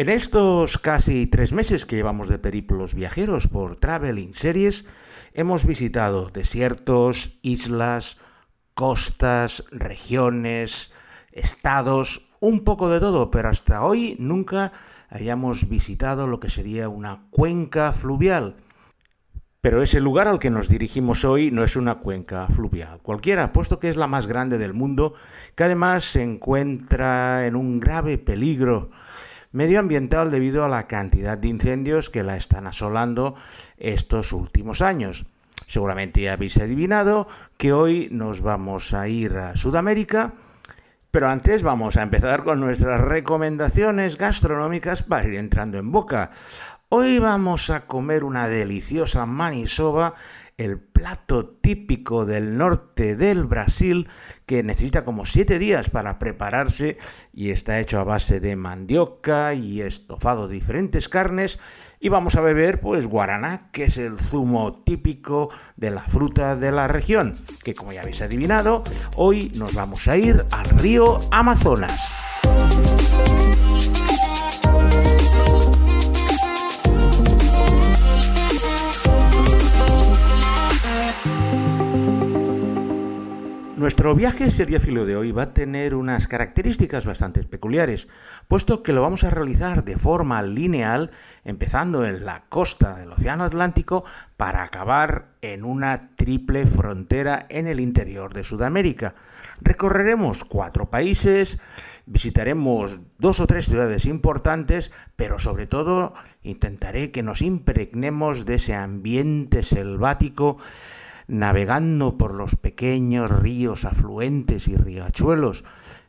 En estos casi tres meses que llevamos de periplos viajeros por Traveling Series, hemos visitado desiertos, islas, costas, regiones, estados, un poco de todo, pero hasta hoy nunca hayamos visitado lo que sería una cuenca fluvial. Pero ese lugar al que nos dirigimos hoy no es una cuenca fluvial cualquiera, puesto que es la más grande del mundo, que además se encuentra en un grave peligro medioambiental debido a la cantidad de incendios que la están asolando estos últimos años. Seguramente ya habéis adivinado que hoy nos vamos a ir a Sudamérica, pero antes vamos a empezar con nuestras recomendaciones gastronómicas para ir entrando en boca. Hoy vamos a comer una deliciosa manisoba el plato típico del norte del Brasil que necesita como siete días para prepararse y está hecho a base de mandioca y estofado de diferentes carnes y vamos a beber pues guaraná que es el zumo típico de la fruta de la región que como ya habéis adivinado hoy nos vamos a ir al río Amazonas. Nuestro viaje seriéfilo de hoy va a tener unas características bastante peculiares, puesto que lo vamos a realizar de forma lineal, empezando en la costa del Océano Atlántico para acabar en una triple frontera en el interior de Sudamérica. Recorreremos cuatro países, visitaremos dos o tres ciudades importantes, pero sobre todo intentaré que nos impregnemos de ese ambiente selvático navegando por los pequeños ríos afluentes y riachuelos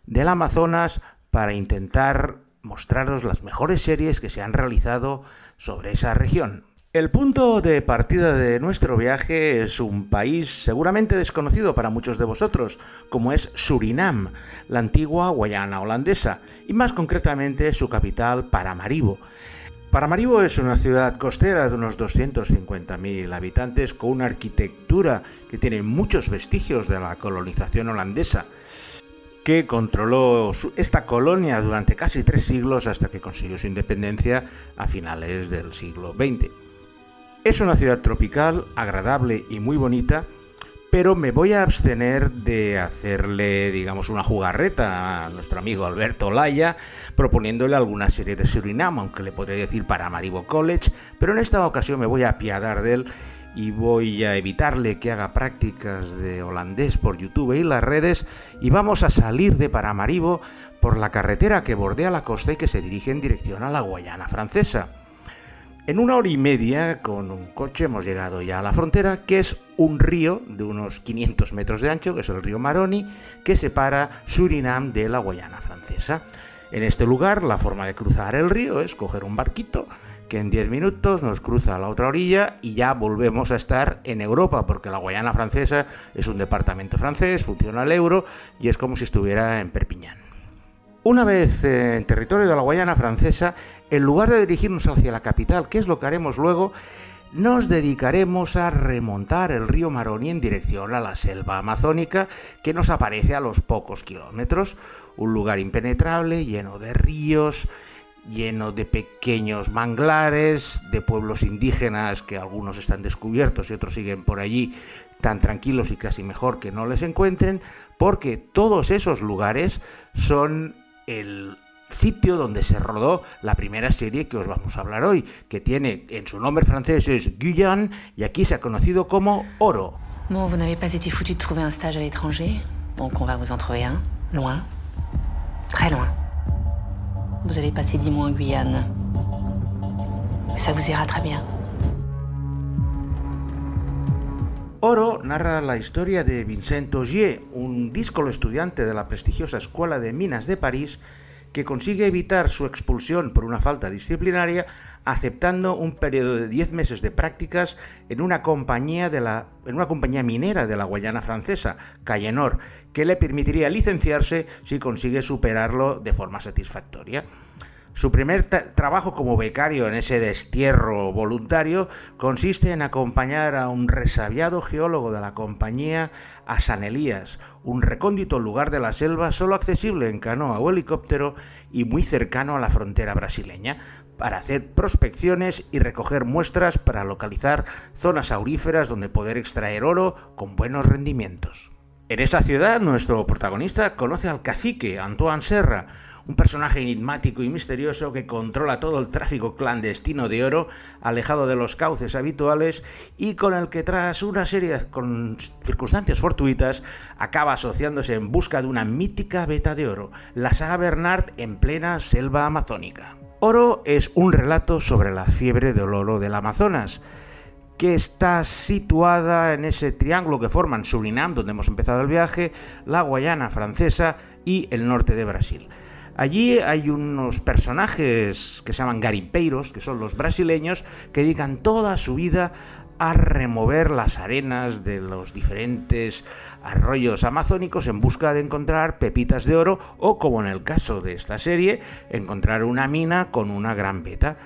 del Amazonas para intentar mostraros las mejores series que se han realizado sobre esa región. El punto de partida de nuestro viaje es un país seguramente desconocido para muchos de vosotros, como es Surinam, la antigua Guayana holandesa, y más concretamente su capital Paramaribo, Paramaribo es una ciudad costera de unos 250.000 habitantes con una arquitectura que tiene muchos vestigios de la colonización holandesa, que controló esta colonia durante casi tres siglos hasta que consiguió su independencia a finales del siglo XX. Es una ciudad tropical, agradable y muy bonita, pero me voy a abstener de hacerle, digamos, una jugarreta a nuestro amigo Alberto Laya, proponiéndole alguna serie de Surinam, aunque le podría decir para Maribo College, pero en esta ocasión me voy a apiadar de él y voy a evitarle que haga prácticas de holandés por YouTube y las redes y vamos a salir de Paramaribo por la carretera que bordea la costa y que se dirige en dirección a la Guayana francesa. En una hora y media con un coche hemos llegado ya a la frontera, que es un río de unos 500 metros de ancho, que es el río Maroni, que separa Surinam de la Guayana francesa. En este lugar la forma de cruzar el río es coger un barquito que en 10 minutos nos cruza a la otra orilla y ya volvemos a estar en Europa, porque la Guayana francesa es un departamento francés, funciona el euro y es como si estuviera en Perpiñán. Una vez en territorio de la Guayana francesa, en lugar de dirigirnos hacia la capital, que es lo que haremos luego, nos dedicaremos a remontar el río Maroni en dirección a la selva amazónica que nos aparece a los pocos kilómetros, un lugar impenetrable, lleno de ríos, lleno de pequeños manglares, de pueblos indígenas que algunos están descubiertos y otros siguen por allí tan tranquilos y casi mejor que no les encuentren, porque todos esos lugares son el sitio donde se rodó la primera serie que os vamos a hablar hoy, que tiene en su nombre francés es Guyane y aquí se ha conocido como Oro. Bon, vous n'avez pas été foutu de trouver un stage à l'étranger, donc on va vous en trouver un, loin, très loin. Vous allez passer dix mois en Guyane. Ça vous ira très bien. Oro narra la historia de Vincent Augier, un díscolo estudiante de la prestigiosa Escuela de Minas de París que consigue evitar su expulsión por una falta disciplinaria aceptando un periodo de 10 meses de prácticas en una compañía, de la, en una compañía minera de la Guayana francesa, Cayenor, que le permitiría licenciarse si consigue superarlo de forma satisfactoria. Su primer trabajo como becario en ese destierro voluntario consiste en acompañar a un resabiado geólogo de la compañía a San Elías, un recóndito lugar de la selva solo accesible en canoa o helicóptero y muy cercano a la frontera brasileña, para hacer prospecciones y recoger muestras para localizar zonas auríferas donde poder extraer oro con buenos rendimientos. En esa ciudad, nuestro protagonista conoce al cacique Antoine Serra, un personaje enigmático y misterioso que controla todo el tráfico clandestino de oro, alejado de los cauces habituales y con el que tras una serie de circunstancias fortuitas acaba asociándose en busca de una mítica veta de oro, la saga Bernard en plena selva amazónica. Oro es un relato sobre la fiebre del oro del Amazonas, que está situada en ese triángulo que forman Surinam, donde hemos empezado el viaje, la Guayana francesa y el norte de Brasil. Allí hay unos personajes que se llaman garimpeiros, que son los brasileños, que dedican toda su vida a remover las arenas de los diferentes arroyos amazónicos en busca de encontrar pepitas de oro o, como en el caso de esta serie, encontrar una mina con una gran beta.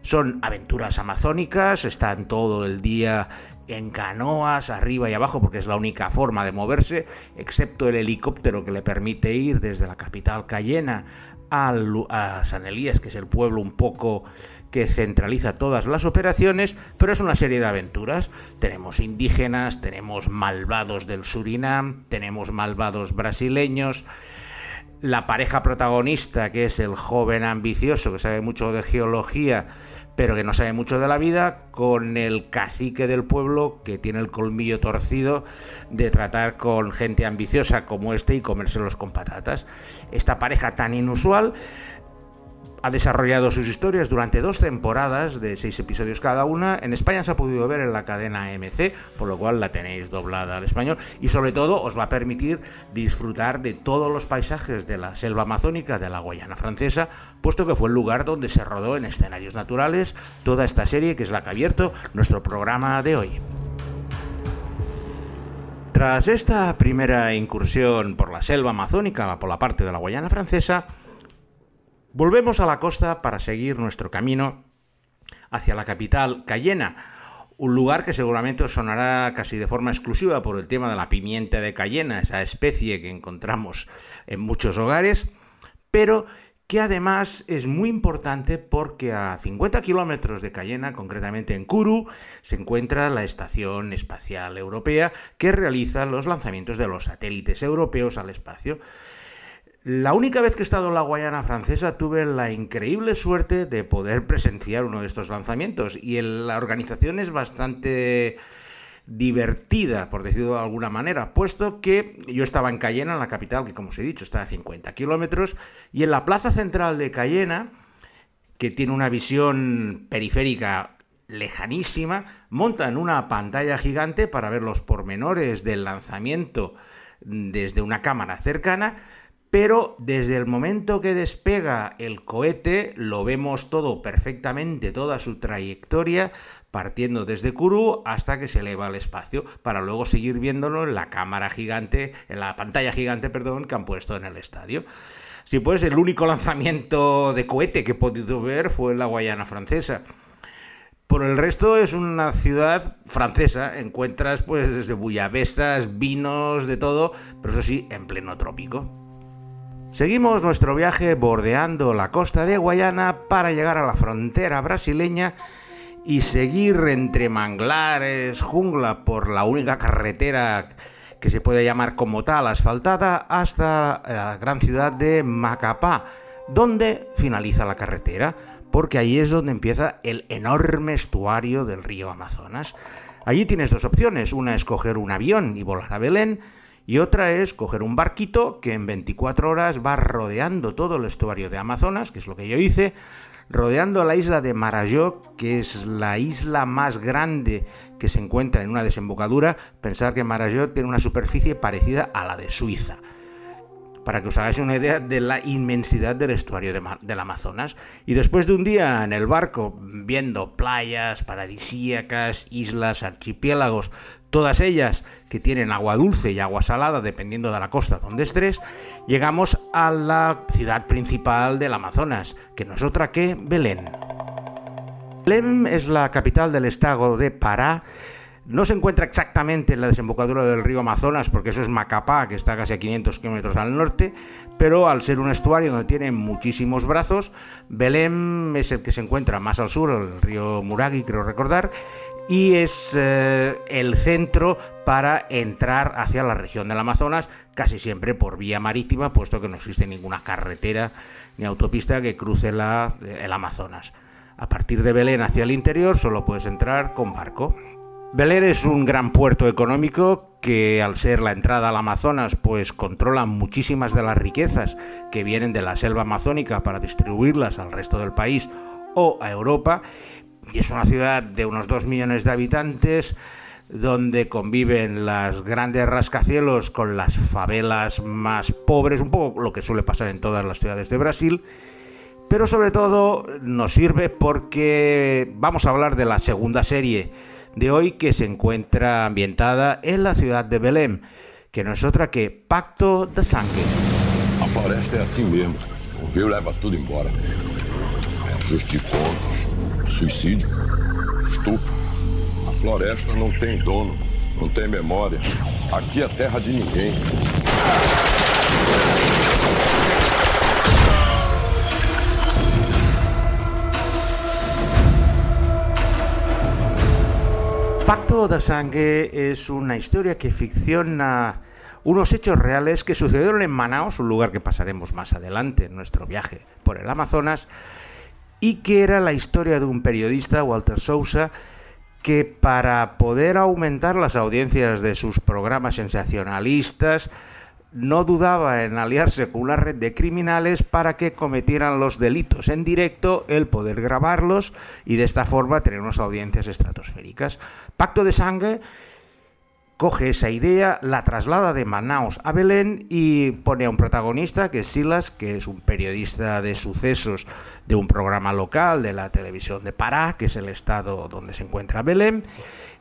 Son aventuras amazónicas, están todo el día en canoas, arriba y abajo, porque es la única forma de moverse, excepto el helicóptero que le permite ir desde la capital Cayena a San Elías, que es el pueblo un poco que centraliza todas las operaciones, pero es una serie de aventuras. Tenemos indígenas, tenemos malvados del Surinam, tenemos malvados brasileños, la pareja protagonista, que es el joven ambicioso que sabe mucho de geología, pero que no sabe mucho de la vida, con el cacique del pueblo que tiene el colmillo torcido de tratar con gente ambiciosa como este y comérselos con patatas. Esta pareja tan inusual ha desarrollado sus historias durante dos temporadas de seis episodios cada una. En España se ha podido ver en la cadena MC, por lo cual la tenéis doblada al español y sobre todo os va a permitir disfrutar de todos los paisajes de la selva amazónica de la Guayana francesa, puesto que fue el lugar donde se rodó en escenarios naturales toda esta serie que es la que ha abierto nuestro programa de hoy. Tras esta primera incursión por la selva amazónica, por la parte de la Guayana francesa, Volvemos a la costa para seguir nuestro camino hacia la capital Cayena, un lugar que seguramente os sonará casi de forma exclusiva por el tema de la pimienta de Cayena, esa especie que encontramos en muchos hogares, pero que además es muy importante porque a 50 kilómetros de Cayena, concretamente en Kourou, se encuentra la Estación Espacial Europea que realiza los lanzamientos de los satélites europeos al espacio. La única vez que he estado en la Guayana francesa tuve la increíble suerte de poder presenciar uno de estos lanzamientos y la organización es bastante divertida, por decirlo de alguna manera, puesto que yo estaba en Cayena, en la capital, que como os he dicho está a 50 kilómetros, y en la plaza central de Cayena, que tiene una visión periférica lejanísima, montan una pantalla gigante para ver los pormenores del lanzamiento desde una cámara cercana, pero desde el momento que despega el cohete lo vemos todo perfectamente, toda su trayectoria, partiendo desde Kourou hasta que se eleva al espacio, para luego seguir viéndolo en la cámara gigante, en la pantalla gigante, perdón, que han puesto en el estadio. Si pues el único lanzamiento de cohete que he podido ver fue en la Guayana francesa. Por el resto es una ciudad francesa, encuentras pues desde bullabesas, vinos, de todo, pero eso sí, en pleno trópico. Seguimos nuestro viaje bordeando la costa de Guayana para llegar a la frontera brasileña y seguir entre manglares, jungla, por la única carretera que se puede llamar como tal asfaltada hasta la gran ciudad de Macapá, donde finaliza la carretera, porque ahí es donde empieza el enorme estuario del río Amazonas. Allí tienes dos opciones, una es coger un avión y volar a Belén, y otra es coger un barquito que en 24 horas va rodeando todo el estuario de Amazonas, que es lo que yo hice, rodeando la isla de Marajó, que es la isla más grande que se encuentra en una desembocadura. Pensar que Marajó tiene una superficie parecida a la de Suiza. Para que os hagáis una idea de la inmensidad del estuario del Amazonas. Y después de un día en el barco, viendo playas paradisíacas, islas, archipiélagos, todas ellas que tienen agua dulce y agua salada dependiendo de la costa donde estés, llegamos a la ciudad principal del Amazonas, que no es otra que Belén. Belén es la capital del estado de Pará no se encuentra exactamente en la desembocadura del río Amazonas, porque eso es Macapá, que está casi a 500 kilómetros al norte, pero al ser un estuario donde tiene muchísimos brazos, Belém es el que se encuentra más al sur, el río Muragi, creo recordar, y es eh, el centro para entrar hacia la región del Amazonas, casi siempre por vía marítima, puesto que no existe ninguna carretera ni autopista que cruce la, el Amazonas. A partir de Belén hacia el interior solo puedes entrar con barco. Belén es un gran puerto económico que al ser la entrada al Amazonas pues controla muchísimas de las riquezas que vienen de la selva amazónica para distribuirlas al resto del país o a Europa y es una ciudad de unos 2 millones de habitantes donde conviven las grandes rascacielos con las favelas más pobres, un poco lo que suele pasar en todas las ciudades de Brasil, pero sobre todo nos sirve porque vamos a hablar de la segunda serie de hoy que se encuentra ambientada en la ciudad de Belém, que no es otra que Pacto de Sangue. A floresta é assim mesmo. O rio leva tudo embora. Contas, suicídio, estupro. A floresta não tem dono, não tem memória. Aqui é terra de ninguém. Pacto de Sangre es una historia que ficciona unos hechos reales que sucedieron en Manaus, un lugar que pasaremos más adelante en nuestro viaje por el Amazonas, y que era la historia de un periodista, Walter Sousa, que para poder aumentar las audiencias de sus programas sensacionalistas, no dudaba en aliarse con una red de criminales para que cometieran los delitos en directo, el poder grabarlos y de esta forma tener unas audiencias estratosféricas. Pacto de Sangre coge esa idea, la traslada de Manaus a Belén y pone a un protagonista que es Silas, que es un periodista de sucesos de un programa local de la televisión de Pará, que es el estado donde se encuentra Belén,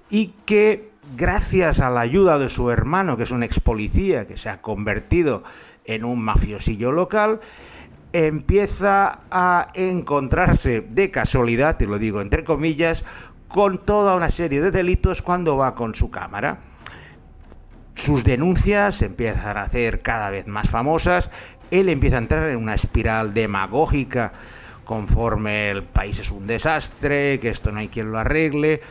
y que gracias a la ayuda de su hermano, que es un ex policía que se ha convertido en un mafiosillo local, empieza a encontrarse de casualidad, y lo digo entre comillas, con toda una serie de delitos cuando va con su cámara. Sus denuncias empiezan a hacer cada vez más famosas, él empieza a entrar en una espiral demagógica. Conforme el país es un desastre, que esto no hay quien lo arregle,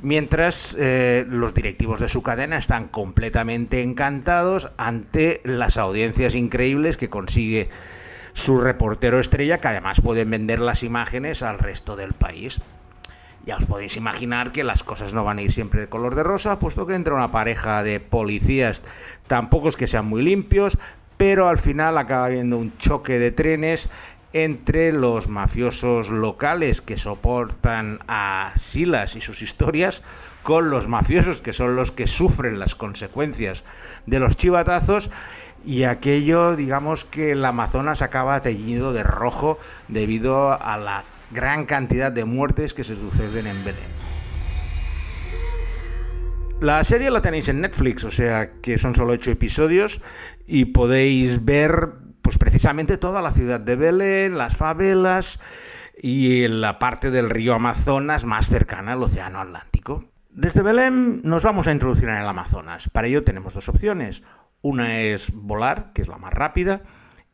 mientras eh, los directivos de su cadena están completamente encantados ante las audiencias increíbles que consigue su reportero estrella, que además pueden vender las imágenes al resto del país. Ya os podéis imaginar que las cosas no van a ir siempre de color de rosa, puesto que entra una pareja de policías, tampoco es que sean muy limpios, pero al final acaba habiendo un choque de trenes entre los mafiosos locales que soportan a Silas y sus historias con los mafiosos que son los que sufren las consecuencias de los chivatazos. Y aquello, digamos que el Amazonas acaba teñido de rojo debido a la gran cantidad de muertes que se suceden en Belén. La serie la tenéis en Netflix, o sea que son solo ocho episodios y podéis ver pues precisamente toda la ciudad de Belén, las favelas y la parte del río Amazonas más cercana al Océano Atlántico. Desde Belén nos vamos a introducir en el Amazonas. Para ello tenemos dos opciones. Una es volar, que es la más rápida,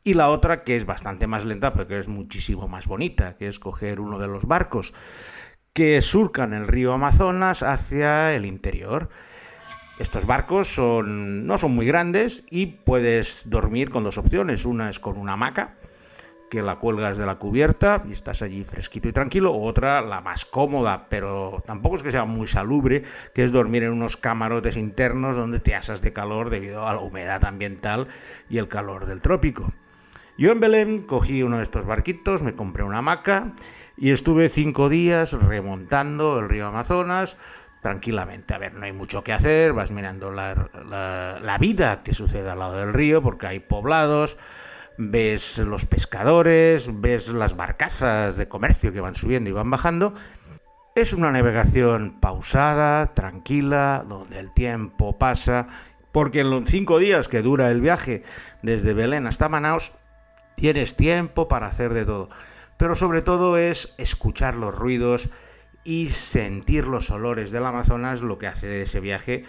y la otra que es bastante más lenta, pero que es muchísimo más bonita, que es coger uno de los barcos que surcan el río Amazonas hacia el interior. Estos barcos son, no son muy grandes y puedes dormir con dos opciones. Una es con una hamaca, que la cuelgas de la cubierta y estás allí fresquito y tranquilo. Otra, la más cómoda, pero tampoco es que sea muy salubre, que es dormir en unos camarotes internos donde te asas de calor debido a la humedad ambiental y el calor del trópico. Yo en Belén cogí uno de estos barquitos, me compré una hamaca y estuve cinco días remontando el río Amazonas tranquilamente. A ver, no hay mucho que hacer, vas mirando la, vida que sucede al lado del río, porque hay poblados, ves los pescadores, ves las barcazas de comercio que van subiendo y van bajando, Es una navegación pausada, tranquila, donde el tiempo pasa, porque en los cinco días que dura el viaje desde Belén hasta Manaus, tienes tiempo para hacer de todo. Pero sobre todo es escuchar los ruidos y sentir los olores del Amazonas, lo que hace de ese viaje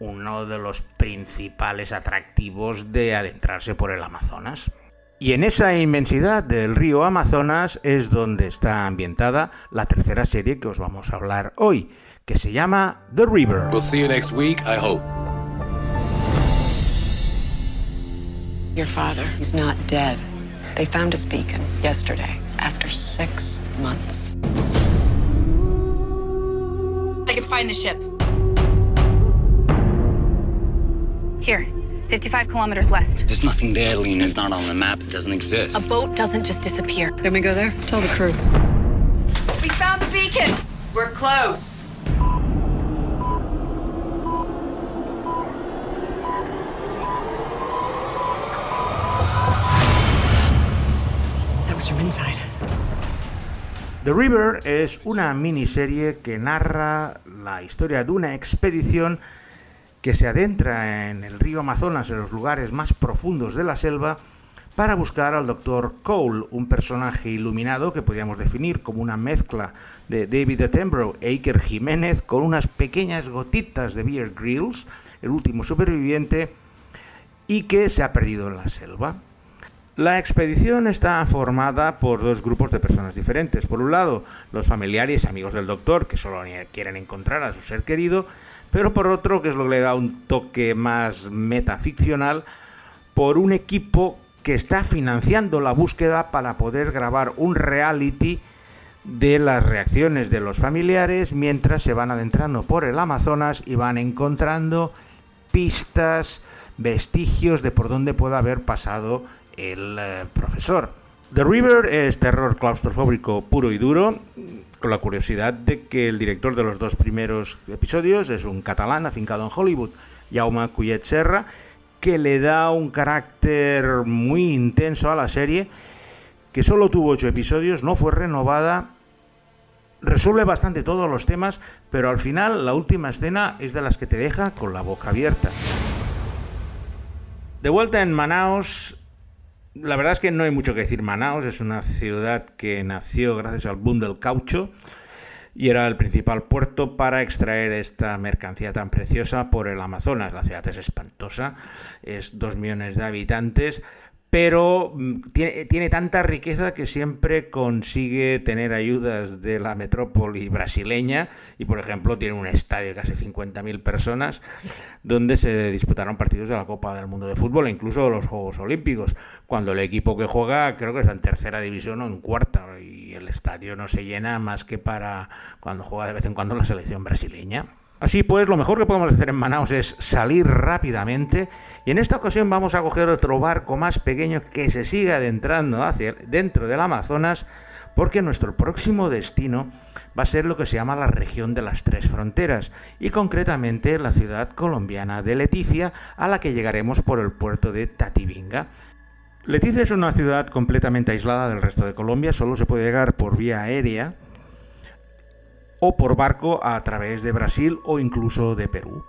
uno de los principales atractivos de adentrarse por el Amazonas. Y en esa inmensidad del río Amazonas es donde está ambientada la tercera serie que os vamos a hablar hoy, que se llama The River. We'll see you next week, I hope. Your father is not dead. They found his beacon yesterday, after six months. I can find the ship. Here, 55 kilometers west. There's nothing there, Lena. It's not on the map. It doesn't exist. A boat doesn't just disappear. Can we go there? Tell the crew. We found the beacon! We're close. The River es una miniserie que narra la historia de una expedición que se adentra en el río Amazonas, en los lugares más profundos de la selva, para buscar al Dr. Cole, un personaje iluminado que podríamos definir como una mezcla de David Attenborough e Iker Jiménez con unas pequeñas gotitas de Beer Grylls, el último superviviente, y que se ha perdido en la selva. La expedición está formada por dos grupos de personas diferentes. Por un lado, los familiares y amigos del doctor, que solo quieren encontrar a su ser querido, pero por otro, que es lo que le da un toque más metaficcional, por un equipo que está financiando la búsqueda para poder grabar un reality de las reacciones de los familiares mientras se van adentrando por el Amazonas y van encontrando pistas, vestigios de por dónde puede haber pasado el eh, profesor. The River es terror claustrofóbico puro y duro, con la curiosidad de que el director de los dos primeros episodios es un catalán afincado en Hollywood, Jaume Cuyet Serra, que le da un carácter muy intenso a la serie, que solo tuvo ocho episodios, no fue renovada, resuelve bastante todos los temas, pero al final la última escena es de las que te deja con la boca abierta. De vuelta en Manaus, la verdad es que no hay mucho que decir. Manaus es una ciudad que nació gracias al boom del caucho y era el principal puerto para extraer esta mercancía tan preciosa por el Amazonas. La ciudad es espantosa, es dos millones de habitantes, pero mm, tiene, tiene, tanta riqueza que siempre consigue tener ayudas de la metrópoli brasileña y por ejemplo tiene un estadio de casi 50.000 personas donde se disputaron partidos de la Copa del Mundo de Fútbol e incluso los Juegos Olímpicos, cuando el equipo que juega creo que está en tercera división o en cuarta y el estadio no se llena más que para cuando juega de vez en cuando la selección brasileña. Así pues, lo mejor que podemos hacer en Manaus es salir rápidamente y en esta ocasión vamos a coger otro barco más pequeño que se siga adentrando hacia dentro del Amazonas porque nuestro próximo destino va a ser lo que se llama la región de las tres fronteras y concretamente la ciudad colombiana de Leticia a la que llegaremos por el puerto de Tatibinga. Leticia es una ciudad completamente aislada del resto de Colombia, solo se puede llegar por vía aérea o por barco a través de Brasil o incluso de Perú.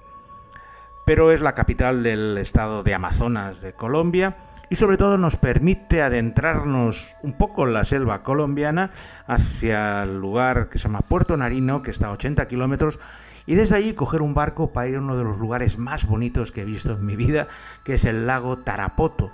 Pero es la capital del estado de Amazonas de Colombia y sobre todo nos permite adentrarnos un poco en la selva colombiana hacia el lugar que se llama Puerto Narino, que está a 80 kilómetros, y desde allí coger un barco para ir a uno de los lugares más bonitos que he visto en mi vida, que es el lago Tarapoto.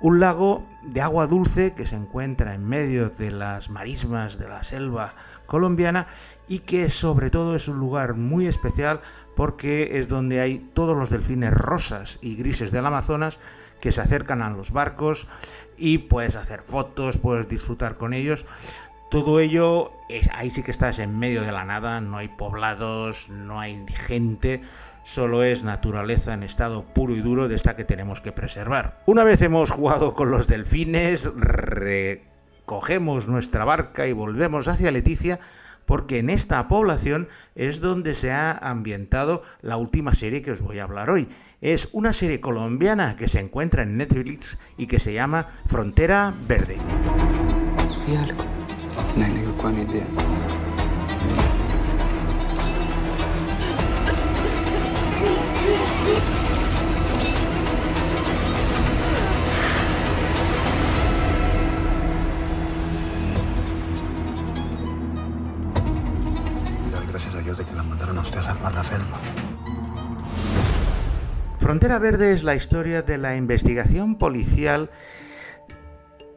Un lago de agua dulce que se encuentra en medio de las marismas de la selva colombiana y que sobre todo es un lugar muy especial porque es donde hay todos los delfines rosas y grises del Amazonas que se acercan a los barcos y puedes hacer fotos, puedes disfrutar con ellos. Todo ello, ahí sí que estás en medio de la nada, no hay poblados, no hay gente, solo es naturaleza en estado puro y duro de esta que tenemos que preservar. Una vez hemos jugado con los delfines, recogemos nuestra barca y volvemos hacia Leticia, porque en esta población es donde se ha ambientado la última serie que os voy a hablar hoy. Es una serie colombiana que se encuentra en Netflix y que se llama Frontera Verde. Frontera Verde es la historia de la investigación policial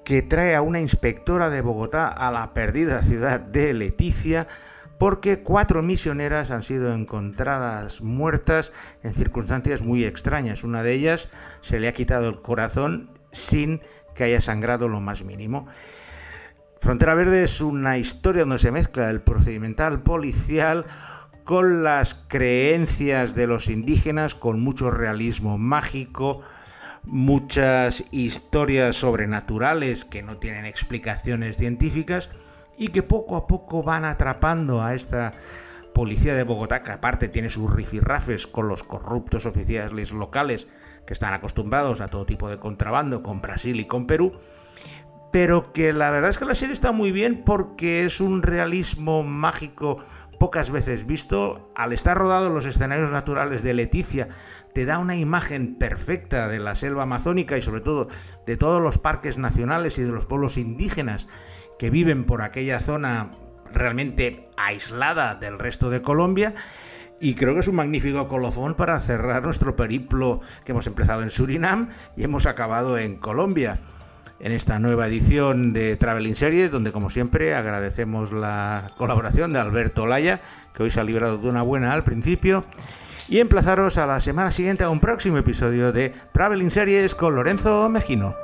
que trae a una inspectora de Bogotá a la perdida ciudad de Leticia porque cuatro misioneras han sido encontradas muertas en circunstancias muy extrañas. Una de ellas se le ha quitado el corazón sin que haya sangrado lo más mínimo. Frontera Verde es una historia donde se mezcla el procedimental policial con las creencias de los indígenas, con mucho realismo mágico, muchas historias sobrenaturales que no tienen explicaciones científicas y que poco a poco van atrapando a esta policía de Bogotá, que aparte tiene sus rifirrafes con los corruptos oficiales locales que están acostumbrados a todo tipo de contrabando con Brasil y con Perú, pero que la verdad es que la serie está muy bien porque es un realismo mágico pocas veces visto, al estar rodado en los escenarios naturales de Leticia, te da una imagen perfecta de la selva amazónica y sobre todo de todos los parques nacionales y de los pueblos indígenas que viven por aquella zona realmente aislada del resto de Colombia. Y creo que es un magnífico colofón para cerrar nuestro periplo que hemos empezado en Surinam y hemos acabado en Colombia en esta nueva edición de Traveling Series, donde como siempre agradecemos la colaboración de Alberto Laya, que hoy se ha librado de una buena al principio, y emplazaros a la semana siguiente a un próximo episodio de Traveling Series con Lorenzo Mejino.